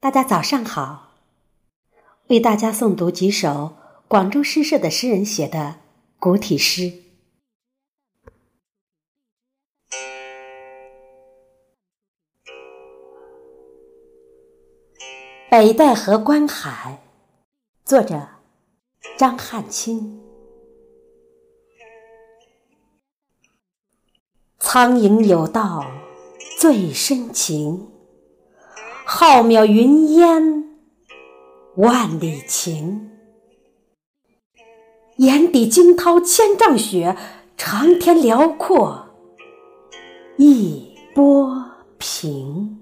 大家早上好，为大家诵读几首广州诗社的诗人写的古体诗。北戴河观海，作者张汉卿。苍蝇有道最深情。浩渺云烟万里晴，眼底惊涛千丈雪，长天辽阔一波平。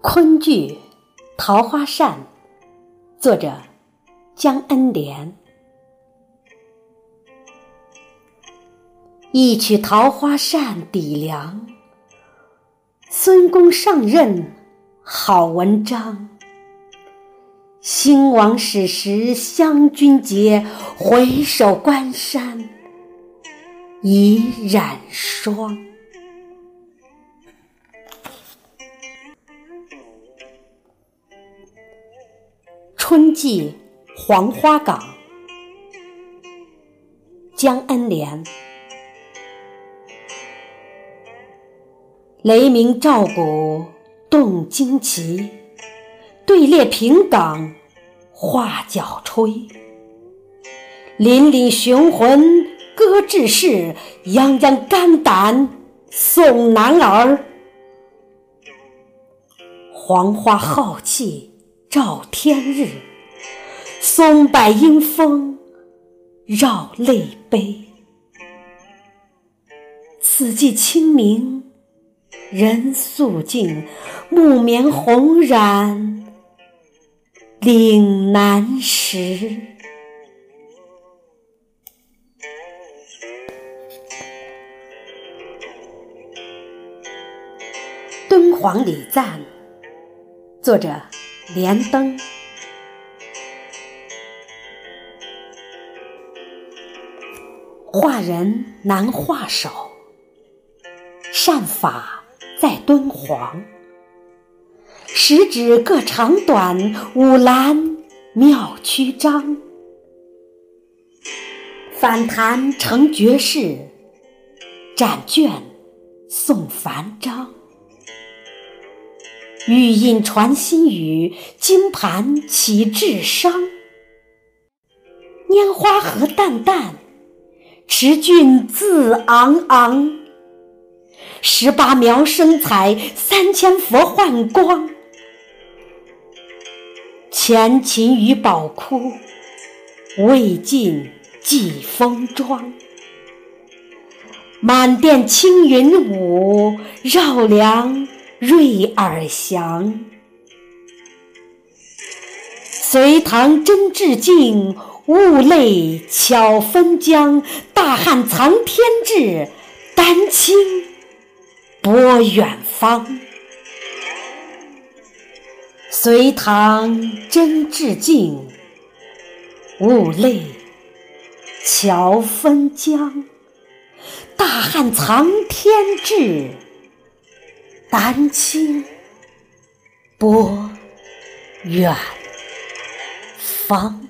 昆剧《桃花扇》，作者。江恩莲，一曲桃花扇抵梁。孙公上任好文章。兴亡史实湘君节，回首关山已染霜。春季。黄花岗，江恩莲。雷鸣照鼓动旌旗，队列平岗画角吹。凛凛雄浑歌志士，泱泱肝胆颂男儿。黄花浩气照天日。松柏阴风绕泪悲，此际清明人肃静，木棉红染岭南时。敦煌礼赞，作者莲登。画人难画手，善法在敦煌。十指各长短，五兰妙曲张。反弹成绝世，展卷送繁章。玉印传心语，金盘起智商。拈花荷淡淡。持俊自昂昂，十八苗生彩，三千佛幻光。前秦于宝窟，未尽几封装。满殿青云舞，绕梁瑞耳翔。隋唐真致敬。物类巧分疆，大汉藏天志，丹青博远方。隋唐真致敬，物类巧分疆，大汉藏天志，丹青博远方。